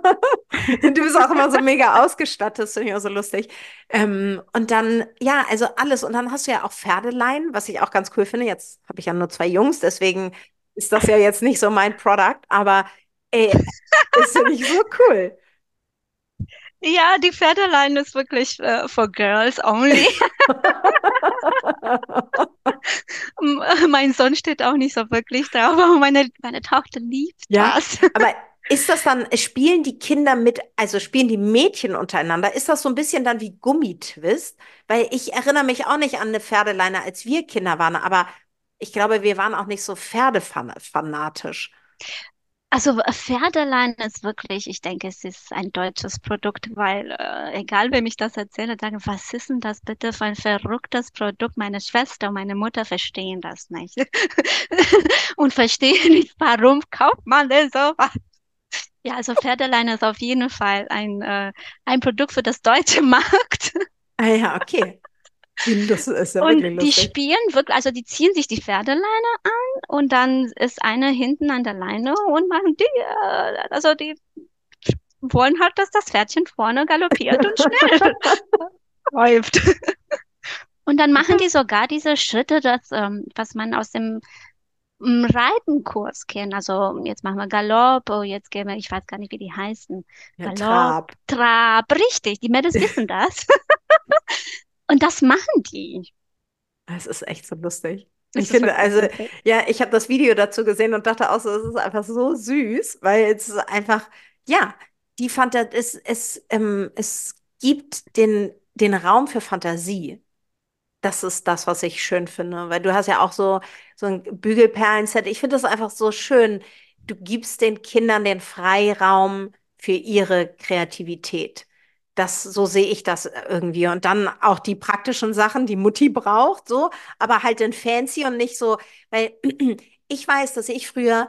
Du bist auch immer so mega ausgestattet, finde ich auch so lustig. Ähm, und dann, ja, also alles. Und dann hast du ja auch Pferdeleien, was ich auch ganz cool finde. Jetzt habe ich ja nur zwei Jungs, deswegen ist das ja jetzt nicht so mein Product, aber ey, das finde ich so cool. Ja, die Pferdeleine ist wirklich äh, for girls only. Mein Sohn steht auch nicht so wirklich drauf, aber meine, meine Tochter liebt Ja, das. aber ist das dann, spielen die Kinder mit, also spielen die Mädchen untereinander? Ist das so ein bisschen dann wie Gummitwist? Weil ich erinnere mich auch nicht an eine Pferdeleine, als wir Kinder waren, aber ich glaube, wir waren auch nicht so pferdefanatisch. Also äh, Pferdeleine ist wirklich, ich denke, es ist ein deutsches Produkt, weil äh, egal wem ich das erzähle, sagen, was ist denn das bitte für ein verrücktes Produkt? Meine Schwester und meine Mutter verstehen das nicht und verstehen nicht, warum kauft man denn sowas? Ja, also Pferdeleine ist auf jeden Fall ein, äh, ein Produkt für das deutsche Markt. Ah ja, okay. Wie lustig, ist ja Und die spielen wirklich, also die ziehen sich die Pferdeleine an und dann ist einer hinten an der Leine und machen die, äh, also die wollen halt, dass das Pferdchen vorne galoppiert und schnell läuft. Und dann machen die sogar diese Schritte, das, ähm, was man aus dem mm, Reitenkurs kennt. Also jetzt machen wir Galopp, oh, jetzt gehen wir, ich weiß gar nicht, wie die heißen. Ja, Galopp, Trab. Trab, richtig, die Mädels wissen das. Und das machen die. Das ist echt so lustig. Ich finde, also, lustig. ja, ich habe das Video dazu gesehen und dachte auch so, es ist einfach so süß, weil es ist einfach, ja, die Fantasie, es, es, ähm, es gibt den, den Raum für Fantasie. Das ist das, was ich schön finde, weil du hast ja auch so, so ein Bügelperlenset. Ich finde das einfach so schön. Du gibst den Kindern den Freiraum für ihre Kreativität. Das, so sehe ich das irgendwie. Und dann auch die praktischen Sachen, die Mutti braucht, so, aber halt in fancy und nicht so, weil ich weiß, dass ich früher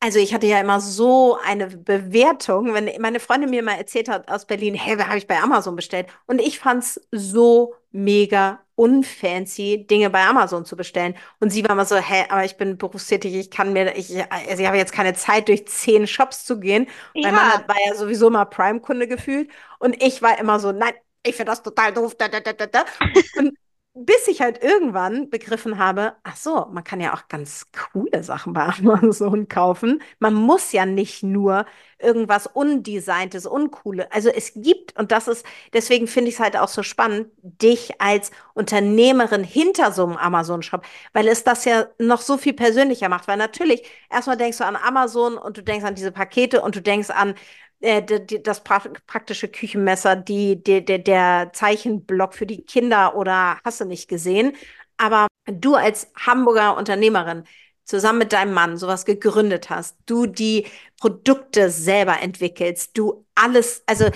also ich hatte ja immer so eine Bewertung, wenn meine Freundin mir mal erzählt hat aus Berlin, hey, habe ich bei Amazon bestellt? Und ich fand's so mega unfancy, Dinge bei Amazon zu bestellen. Und sie war immer so, hä, aber ich bin berufstätig, ich kann mir, ich, also ich habe jetzt keine Zeit, durch zehn Shops zu gehen. Mein Mann Ja, hat, war ja sowieso mal Prime-Kunde gefühlt. Und ich war immer so, nein, ich finde das total doof. Da, da, da, da. Und bis ich halt irgendwann begriffen habe, ach so, man kann ja auch ganz coole Sachen bei Amazon kaufen. Man muss ja nicht nur irgendwas Undesigntes, Uncoole. Also es gibt, und das ist, deswegen finde ich es halt auch so spannend, dich als Unternehmerin hinter so einem Amazon-Shop, weil es das ja noch so viel persönlicher macht. Weil natürlich, erstmal denkst du an Amazon und du denkst an diese Pakete und du denkst an äh, d- d- das pra praktische Küchenmesser, die, die, der, der Zeichenblock für die Kinder oder hast du nicht gesehen. Aber du als Hamburger Unternehmerin zusammen mit deinem Mann sowas gegründet hast, du die Produkte selber entwickelst, du alles, also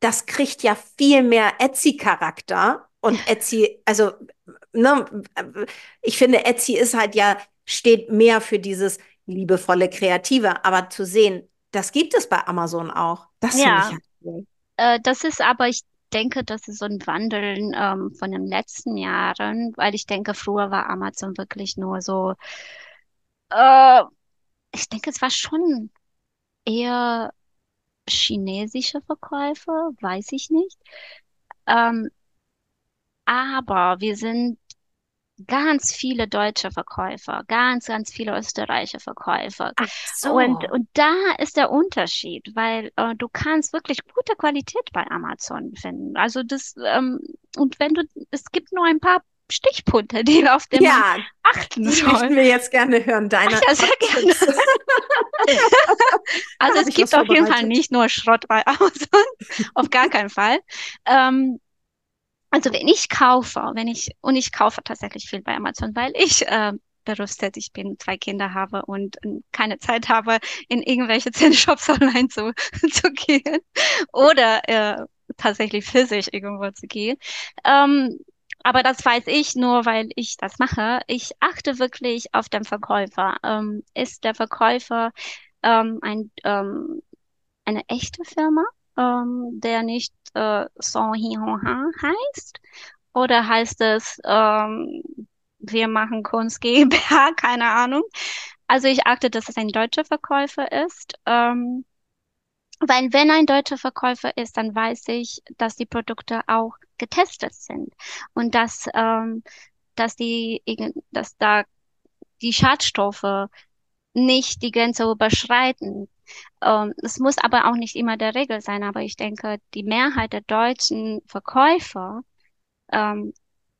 das kriegt ja viel mehr Etsy-Charakter und Etsy, also ne, ich finde, Etsy ist halt ja, steht mehr für dieses liebevolle Kreative, aber zu sehen, das gibt es bei Amazon auch. Das ich Ja, cool. äh, das ist aber, ich denke, das ist so ein Wandeln ähm, von den letzten Jahren, weil ich denke, früher war Amazon wirklich nur so, äh, ich denke, es war schon eher chinesische Verkäufe, weiß ich nicht. Ähm, aber wir sind ganz viele deutsche Verkäufer, ganz, ganz viele österreichische Verkäufer. Ach Und, so. und da ist der Unterschied, weil äh, du kannst wirklich gute Qualität bei Amazon finden. Also das, ähm, und wenn du, es gibt nur ein paar Stichpunkte, die, auf die man Ja, achten die soll. möchten wir jetzt gerne hören, Ach deine ja, sehr gerne. Also es gibt auf jeden Fall nicht nur Schrott bei Amazon, auf gar keinen Fall. Ähm, Also wenn ich kaufe, wenn ich, und ich kaufe tatsächlich viel bei Amazon, weil ich äh, berufstätig bin, zwei Kinder habe und äh, keine Zeit habe, in irgendwelche zehn Shops online zu, zu gehen oder äh, tatsächlich physisch irgendwo zu gehen. Ähm, aber das weiß ich nur, weil ich das mache. Ich achte wirklich auf den Verkäufer. Ähm, ist der Verkäufer ähm, ein, ähm, eine echte Firma, ähm, der nicht äh, Son Hi Hon Ha heißt? Oder heißt es, ähm, wir machen Kunst GmbH? Keine Ahnung. Also ich achte, dass es ein deutscher Verkäufer ist. Ähm, weil wenn ein deutscher Verkäufer ist, dann weiß ich, dass die Produkte auch getestet sind und dass, ähm, dass die, dass da die Schadstoffe nicht die Grenze überschreiten. Ähm, es muss aber auch nicht immer der Regel sein, aber ich denke, die Mehrheit der deutschen Verkäufer ähm,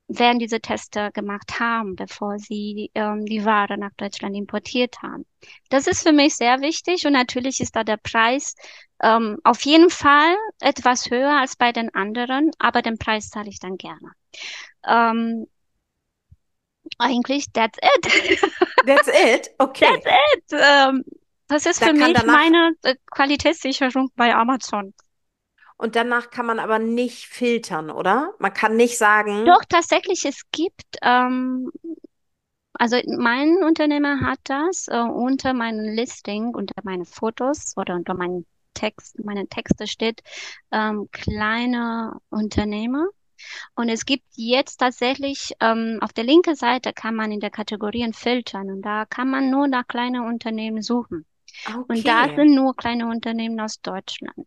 werden diese Teste gemacht haben, bevor sie ähm, die Ware nach Deutschland importiert haben. Das ist für mich sehr wichtig und natürlich ist da der Preis ähm, auf jeden Fall etwas höher als bei den anderen, aber den Preis zahle ich dann gerne. Ähm, eigentlich, that's it. That's it? Okay. Ähm, das ist Da für mich meine äh, Qualitätssicherung bei Amazon. und danach kann man aber nicht filtern, oder? Man kann nicht sagen, Doch, tatsächlich, es gibt, ähm, also mein Unternehmer hat das äh, unter meinem Listing, unter meine Fotos oder unter meinen Text, meine Texte steht ähm, kleine Unternehmer. Und es gibt jetzt tatsächlich ähm, auf der linken Seite kann man in der Kategorien filtern und da kann man nur nach kleinen Unternehmen suchen. Und da okay. sind nur kleine Unternehmen aus Deutschland.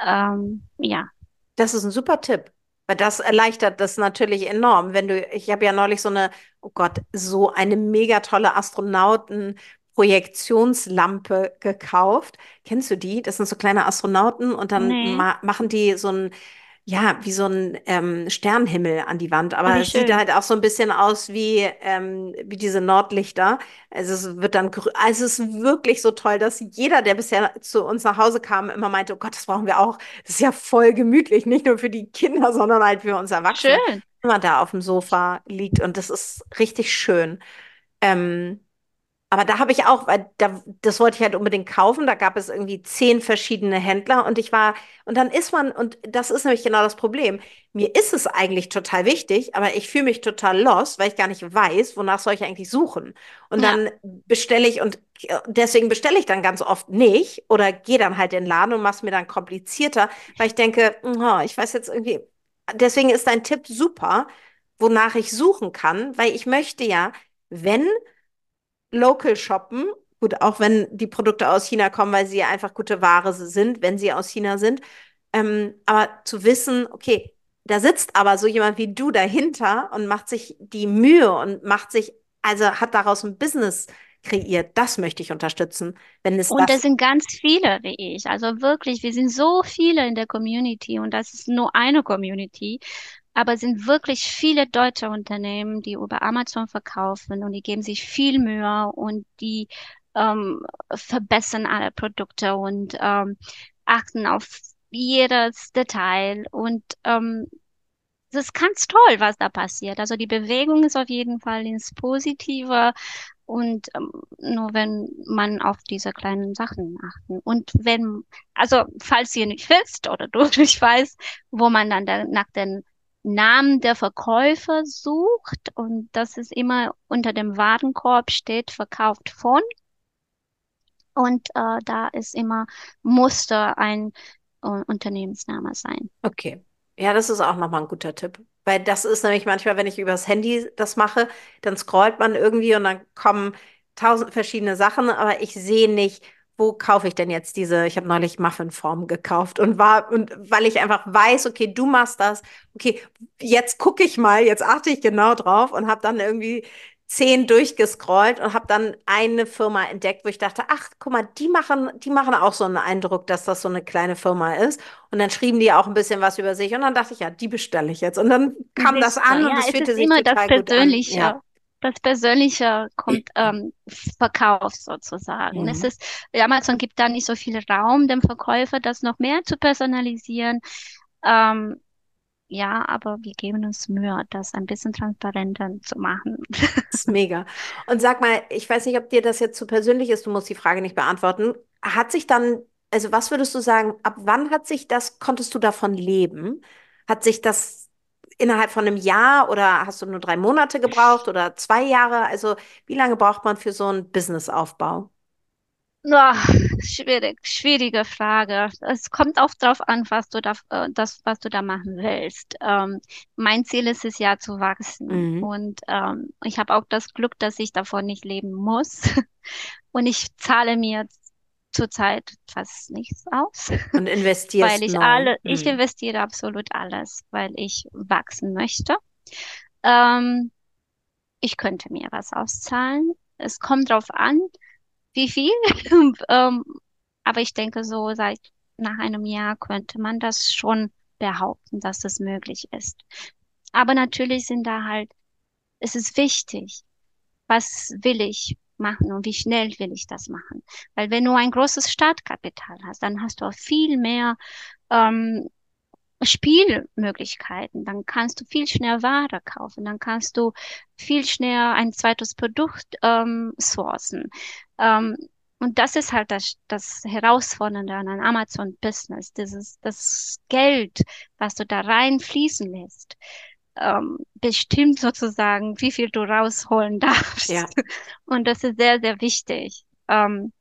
Ähm, ja, Das ist ein super Tipp, weil das erleichtert das natürlich enorm. Wenn du, ich habe ja neulich so eine, oh Gott, so eine mega tolle Astronauten-Projektionslampe gekauft. Kennst du die? Das sind so kleine Astronauten und dann nee, ma machen die so ein, ja, wie so ein ähm, Sternenhimmel an die Wand. oh, Aber wie es sieht halt auch so ein bisschen aus wie, ähm, wie diese Nordlichter. Also es wird dann, also es ist wirklich so toll, dass jeder, der bisher zu uns nach Hause kam, immer meinte, oh Gott, das brauchen wir auch. Das ist ja voll gemütlich, nicht nur für die Kinder, sondern halt für uns Erwachsene. Schön. Wenn man da auf dem Sofa liegt und das ist richtig schön. Ähm, aber da habe ich auch, weil da, das wollte ich halt unbedingt kaufen. Da gab es irgendwie zehn verschiedene Händler und ich war, und dann ist man, und das ist nämlich genau das Problem. Mir ist es eigentlich total wichtig, aber ich fühle mich total lost, weil ich gar nicht weiß, wonach soll ich eigentlich suchen. Und Ja. dann bestelle ich und äh, deswegen bestelle ich dann ganz oft nicht oder gehe dann halt in den Laden und mache es mir dann komplizierter, weil ich denke, oh, ich weiß jetzt irgendwie, deswegen ist dein Tipp super, wonach ich suchen kann, weil ich möchte ja, wenn local shoppen. Gut, auch wenn die Produkte aus China kommen, weil sie ja einfach gute Ware sind, wenn sie aus China sind. Ähm, aber zu wissen, okay, da sitzt aber so jemand wie du dahinter und macht sich die Mühe und macht sich, also hat daraus ein Business kreiert. Das möchte ich unterstützen, wenn es Und das. das sind ganz viele wie ich. Also wirklich, wir sind so viele in der Community und das ist nur eine Community. Aber es sind wirklich viele deutsche Unternehmen, die über Amazon verkaufen und die geben sich viel Mühe und die ähm, verbessern alle Produkte und ähm, achten auf jedes Detail. Und ähm, es ist ganz toll, was da passiert. Also die Bewegung ist auf jeden Fall ins Positive. Und ähm, nur wenn man auf diese kleinen Sachen achten. Und wenn, also falls ihr nicht wisst oder du nicht weißt, wo man dann da, nach den Namen der Verkäufer sucht und das ist immer unter dem Warenkorb steht, verkauft von Und äh, da ist immer, musste ein äh, Unternehmensname sein. Okay. Ja, das ist auch nochmal ein guter Tipp. Weil das ist nämlich manchmal, wenn ich übers Handy das mache, dann scrollt man irgendwie und dann kommen tausend verschiedene Sachen, aber ich sehe nicht, wo kaufe ich denn jetzt diese, ich habe neulich Muffinform gekauft und war, und weil ich einfach weiß, okay, du machst das, okay, jetzt gucke ich mal, jetzt achte ich genau drauf und habe dann irgendwie zehn durchgescrollt und habe dann eine Firma entdeckt, wo ich dachte, ach, guck mal, die machen, die machen auch so einen Eindruck, dass das so eine kleine Firma ist. Und dann schrieben die auch ein bisschen was über sich und dann dachte ich, ja, die bestelle ich jetzt. Und dann kam das an ja, und es fühlte sich immer total das gut an. Ja. Das Persönliche kommt ähm, verkauft sozusagen. Es Mhm. ist, Amazon gibt da nicht so viel Raum dem Verkäufer, das noch mehr zu personalisieren. Ähm, ja, aber wir geben uns Mühe, das ein bisschen transparenter zu machen. Das ist mega. Und sag mal, ich weiß nicht, ob dir das jetzt zu persönlich ist, du musst die Frage nicht beantworten. Hat sich dann, also was würdest du sagen, ab wann hat sich das, konntest du davon leben? Hat sich das innerhalb von einem Jahr oder hast du nur drei Monate gebraucht oder zwei Jahre? Also wie lange braucht man für so einen Businessaufbau? Ah, schwierig, schwierige Frage. Es kommt auch drauf an, was du da, äh, das, was du da machen willst. Ähm, mein Ziel ist es ja zu wachsen. Mhm. Und ähm, ich habe auch das Glück, dass ich davon nicht leben muss. Und ich zahle mir zurzeit fast nichts aus, Und weil investierst ich neu. alle, ich Mhm. investiere absolut alles, weil ich wachsen möchte. Ähm, ich könnte mir was auszahlen. Es kommt drauf an, wie viel. Ähm, aber ich denke, so seit nach einem Jahr könnte man das schon behaupten, dass das möglich ist. Aber natürlich sind da halt, es ist wichtig, was will ich machen und wie schnell will ich das machen. Weil wenn du ein großes Startkapital hast, dann hast du auch viel mehr ähm, Spielmöglichkeiten. Dann kannst du viel schneller Ware kaufen. Dann kannst du viel schneller ein zweites Produkt ähm, sourcen. Ähm, und das ist halt das, das Herausfordernde an einem Amazon-Business. Dieses, das Geld, was du da reinfließen lässt, ähm, bestimmt sozusagen, wie viel du rausholen darfst. Ja. Und das ist sehr, sehr wichtig. Ähm,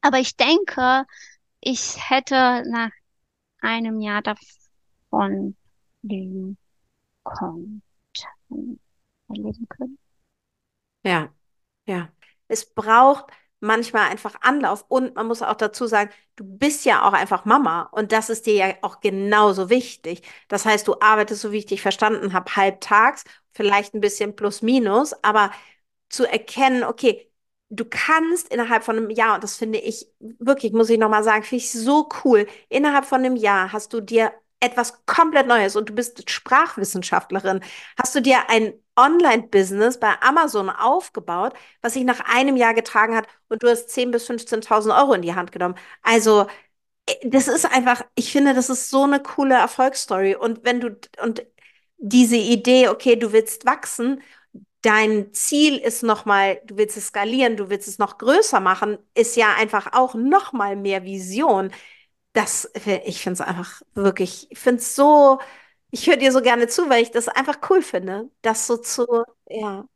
aber ich denke, ich hätte nach einem Jahr davon leben können, erleben können. Ja, ja. Es braucht manchmal einfach Anlauf. Und man muss auch dazu sagen, du bist ja auch einfach Mama. Und das ist dir ja auch genauso wichtig. Das heißt, du arbeitest, so wie ich dich verstanden habe, halbtags, vielleicht ein bisschen plus minus, aber zu erkennen, okay, du kannst innerhalb von einem Jahr, und das finde ich wirklich, muss ich nochmal sagen, finde ich so cool, innerhalb von einem Jahr hast du dir etwas komplett Neues und du bist Sprachwissenschaftlerin, hast du dir ein Online-Business bei Amazon aufgebaut, was sich nach einem Jahr getragen hat und du hast 10.000 bis 15.000 Euro in die Hand genommen. Also, äh, das ist einfach, ich finde, das ist so eine coole Erfolgsstory. Und wenn du, und diese Idee, okay, du willst wachsen, dein Ziel ist nochmal, du willst es skalieren, du willst es noch größer machen, ist ja einfach auch nochmal mehr Vision. Das, ich finde es einfach wirklich, ich finde es so, ich höre dir so gerne zu, weil ich das einfach cool finde, das so zu, ja.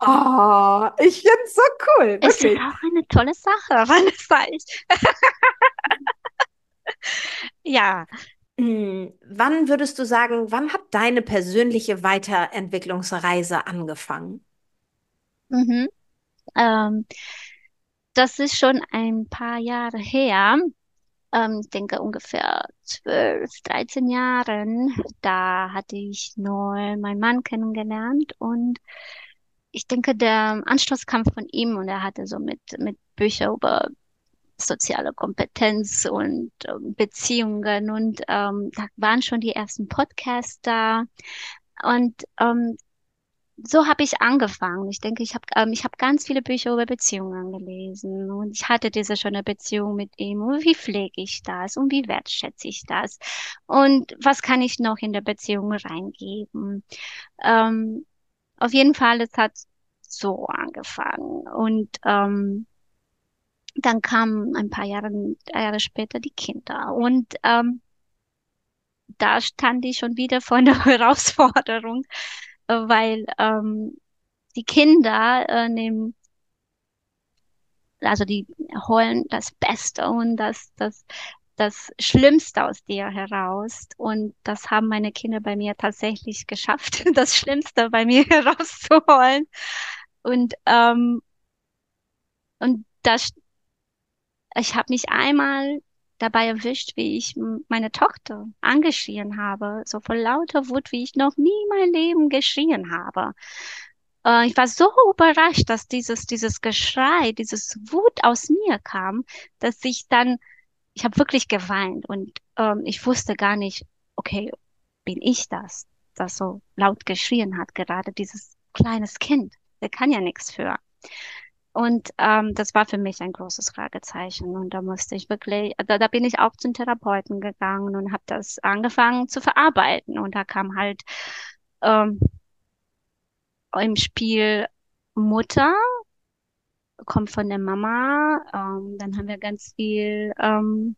Oh, ich finde es so cool, Es ist auch eine tolle Sache, Vanessa. Ja, Hm, Wann würdest du sagen, wann hat deine persönliche Weiterentwicklungsreise angefangen? mhm. Ähm, das ist schon ein paar Jahre her. Ähm, ich denke ungefähr zwölf, dreizehn Jahren. Da hatte ich neu meinen Mann kennengelernt und ich denke, der Anstoß kam von ihm und er hatte so mit, mit Büchern über soziale Kompetenz und ähm, Beziehungen und ähm, da waren schon die ersten Podcasts da und ähm, so habe ich angefangen. Ich denke, ich habe ähm, ich habe ganz viele Bücher über Beziehungen gelesen und ich hatte diese schöne Beziehung mit ihm. Und wie pflege ich das und wie wertschätze ich das und was kann ich noch in der Beziehung reingeben? Ähm, auf jeden Fall, es hat so angefangen und ähm, dann kamen ein paar Jahre, Jahre später die Kinder und ähm, da stand ich schon wieder vor einer Herausforderung, weil ähm, die Kinder äh, nehmen also die holen das Beste und das, das, das Schlimmste aus dir heraus. Und das haben meine Kinder bei mir tatsächlich geschafft, das Schlimmste bei mir herauszuholen. Und, ähm, und das, ich habe mich einmal dabei erwischt, wie ich meine Tochter angeschrien habe, so voll lauter Wut, wie ich noch nie mein Leben geschrien habe. Äh, ich war so überrascht, dass dieses, dieses Geschrei, dieses Wut aus mir kam, dass ich dann, ich habe wirklich geweint und ähm, ich wusste gar nicht, okay, bin ich das, das so laut geschrien hat, gerade dieses kleines Kind, der kann ja nichts für. Und ähm, das war für mich ein großes Fragezeichen. Und da musste ich wirklich, da, da bin ich auch zum Therapeuten gegangen und habe das angefangen zu verarbeiten. Und da kam halt ähm, im Spiel Mutter, kommt von der Mama. Ähm, dann haben wir ganz viel ähm,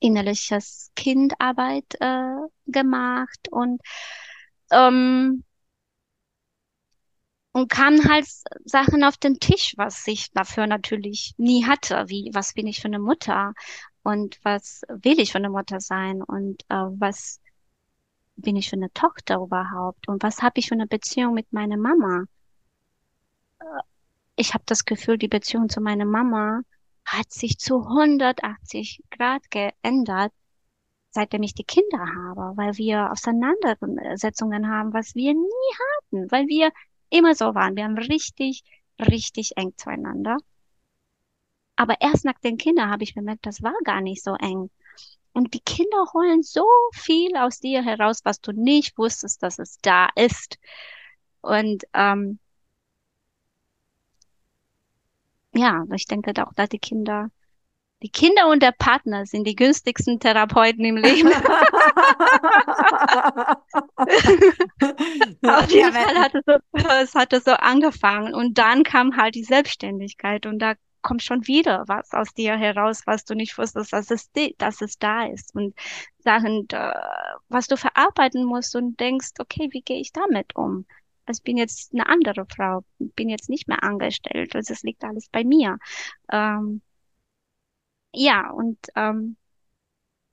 innerliches Kindarbeit äh, gemacht und ähm, und kamen halt Sachen auf den Tisch, was ich dafür natürlich nie hatte, wie was bin ich für eine Mutter und was will ich für eine Mutter sein und äh, was bin ich für eine Tochter überhaupt und was habe ich für eine Beziehung mit meiner Mama? Äh, ich habe das Gefühl, die Beziehung zu meiner Mama hat sich zu 180 Grad geändert, seitdem ich die Kinder habe, weil wir Auseinandersetzungen haben, was wir nie hatten, weil wir immer so waren. Wir haben richtig, richtig eng zueinander. Aber erst nach den Kindern habe ich bemerkt, das war gar nicht so eng. Und die Kinder holen so viel aus dir heraus, was du nicht wusstest, dass es da ist. Und ähm, ja, ich denke auch, dass die Kinder die Kinder und der Partner sind die günstigsten Therapeuten im Leben. Auf jeden Fall hat es, so, es hat es so angefangen und dann kam halt die Selbstständigkeit und da kommt schon wieder was aus dir heraus, was du nicht wusstest, dass es, dass es da ist und Sachen, was du verarbeiten musst und denkst, okay, wie gehe ich damit um? Also ich bin jetzt eine andere Frau, bin jetzt nicht mehr angestellt, also es liegt alles bei mir. Ähm, ja, und ähm,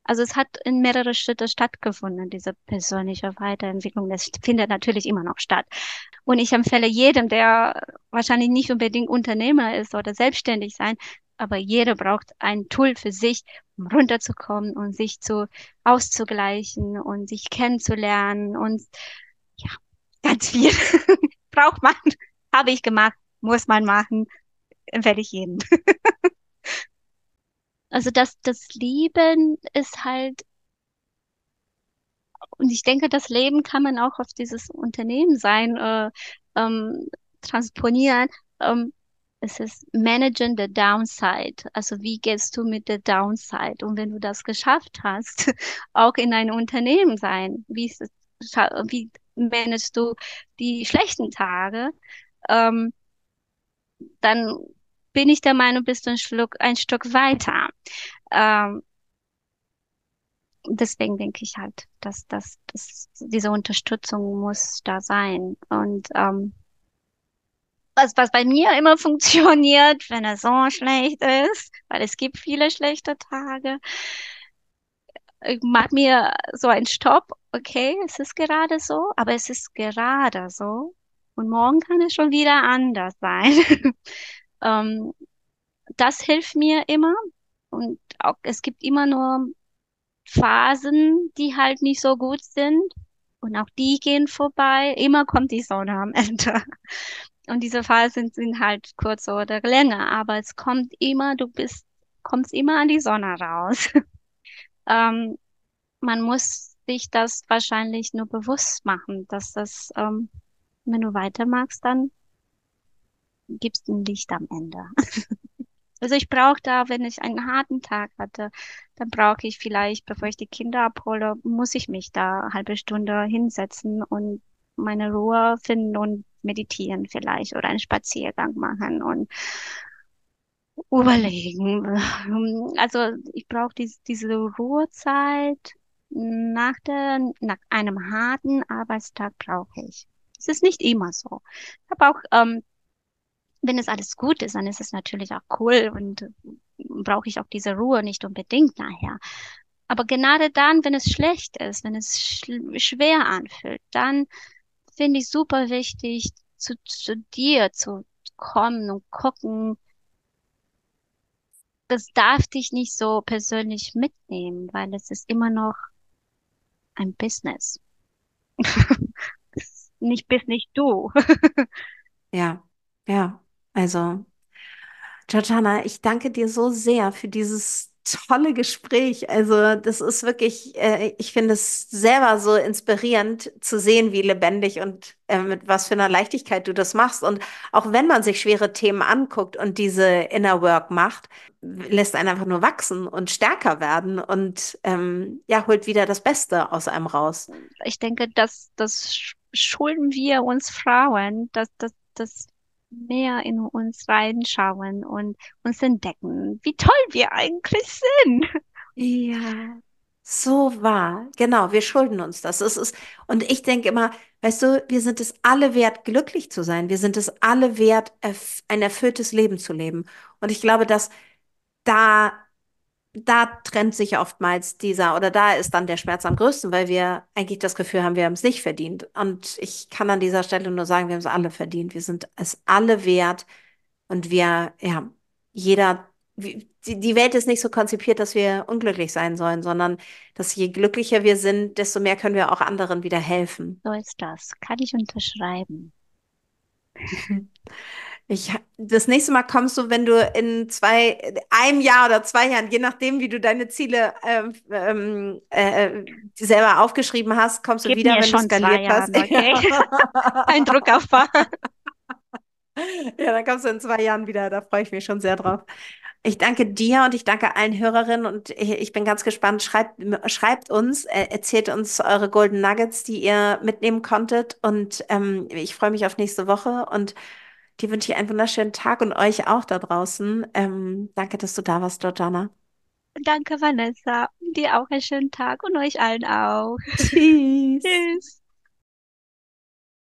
also es hat in mehrere Schritte stattgefunden, diese persönliche Weiterentwicklung. Das findet natürlich immer noch statt. Und ich empfehle jedem, der wahrscheinlich nicht unbedingt Unternehmer ist oder selbstständig sein, aber jeder braucht ein Tool für sich, um runterzukommen und sich zu auszugleichen und sich kennenzulernen und ja, ganz viel braucht man, habe ich gemacht, muss man machen, empfehle ich jedem. Also das, das Leben ist halt, und ich denke, das Leben kann man auch auf dieses Unternehmen sein, äh, ähm, transponieren. Ähm, es ist Managen the Downside. Also wie gehst du mit der Downside? Und wenn du das geschafft hast, auch in einem Unternehmen sein, wie, ist es, wie managst du die schlechten Tage? Ähm, dann bin ich der Meinung, bist du ein, Schluck, ein Stück weiter. Ähm, deswegen denke ich halt, dass, dass, dass diese Unterstützung muss da sein. Und ähm, was, was bei mir immer funktioniert, wenn es so schlecht ist, weil es gibt viele schlechte Tage, ich mag mir so ein Stopp, okay, es ist gerade so, aber es ist gerade so. Und morgen kann es schon wieder anders sein. Ähm, das hilft mir immer. Und auch, es gibt immer nur Phasen, die halt nicht so gut sind. Und auch die gehen vorbei. Immer kommt die Sonne am Ende. Und diese Phasen sind halt kurzer oder länger. Aber es kommt immer, du bist, kommst immer an die Sonne raus. ähm, man muss sich das wahrscheinlich nur bewusst machen, dass das, ähm, wenn du weitermachst, dann gibst ein Licht am Ende. also ich brauche da, wenn ich einen harten Tag hatte, dann brauche ich vielleicht, bevor ich die Kinder abhole, muss ich mich da eine halbe Stunde hinsetzen und meine Ruhe finden und meditieren vielleicht oder einen Spaziergang machen und überlegen. Also ich brauche diese, diese Ruhezeit nach, der, nach einem harten Arbeitstag brauche ich. Es ist nicht immer so. Ich habe auch ähm, wenn es alles gut ist, dann ist es natürlich auch cool und brauche ich auch diese Ruhe nicht unbedingt nachher. Aber gerade dann, wenn es schlecht ist, wenn es sch schwer anfühlt, dann finde ich super wichtig, zu, zu dir zu kommen und gucken. Das darf dich nicht so persönlich mitnehmen, weil es ist immer noch ein Business. nicht bist nicht du. ja, ja. Also, Georgiana, ich danke dir so sehr für dieses tolle Gespräch. Also, das ist wirklich, äh, ich finde es selber so inspirierend zu sehen, wie lebendig und äh, mit was für einer Leichtigkeit du das machst. Und auch wenn man sich schwere Themen anguckt und diese Inner Work macht, lässt einen einfach nur wachsen und stärker werden und ähm, ja, holt wieder das Beste aus einem raus. Ich denke, dass das schulden wir uns Frauen, dass, dass, dass mehr in uns reinschauen und uns entdecken, wie toll wir eigentlich sind. Ja, so wahr. Genau, wir schulden uns das. Es ist, und ich denke immer, weißt du, wir sind es alle wert, glücklich zu sein. Wir sind es alle wert, ein erfülltes Leben zu leben. Und ich glaube, dass da da trennt sich oftmals dieser oder da ist dann der Schmerz am größten, weil wir eigentlich das Gefühl haben, wir haben es nicht verdient. Und ich kann an dieser Stelle nur sagen, wir haben es alle verdient. Wir sind es alle wert und wir, ja, jeder, die, die Welt ist nicht so konzipiert, dass wir unglücklich sein sollen, sondern dass je glücklicher wir sind, desto mehr können wir auch anderen wieder helfen. So ist das. Kann ich unterschreiben. Ich, das nächste Mal kommst du, wenn du in zwei, einem Jahr oder zwei Jahren, je nachdem, wie du deine Ziele ähm äh, selber aufgeschrieben hast, kommst Gib du wieder, wenn du skaliert hast. Okay. Ein Druck auffahren. Ja, dann kommst du in zwei Jahren wieder. Da freue ich mich schon sehr drauf. Ich danke dir und ich danke allen Hörerinnen und ich bin ganz gespannt. Schreibt, schreibt uns, äh, erzählt uns eure Golden Nuggets, die ihr mitnehmen konntet. Und ähm, ich freue mich auf nächste Woche und Dir wünsche ich einen wunderschönen Tag und euch auch da draußen. Ähm, danke, dass du da warst, Georgiana. Danke, Vanessa. Dir auch einen schönen Tag und euch allen auch. Tschüss. Tschüss.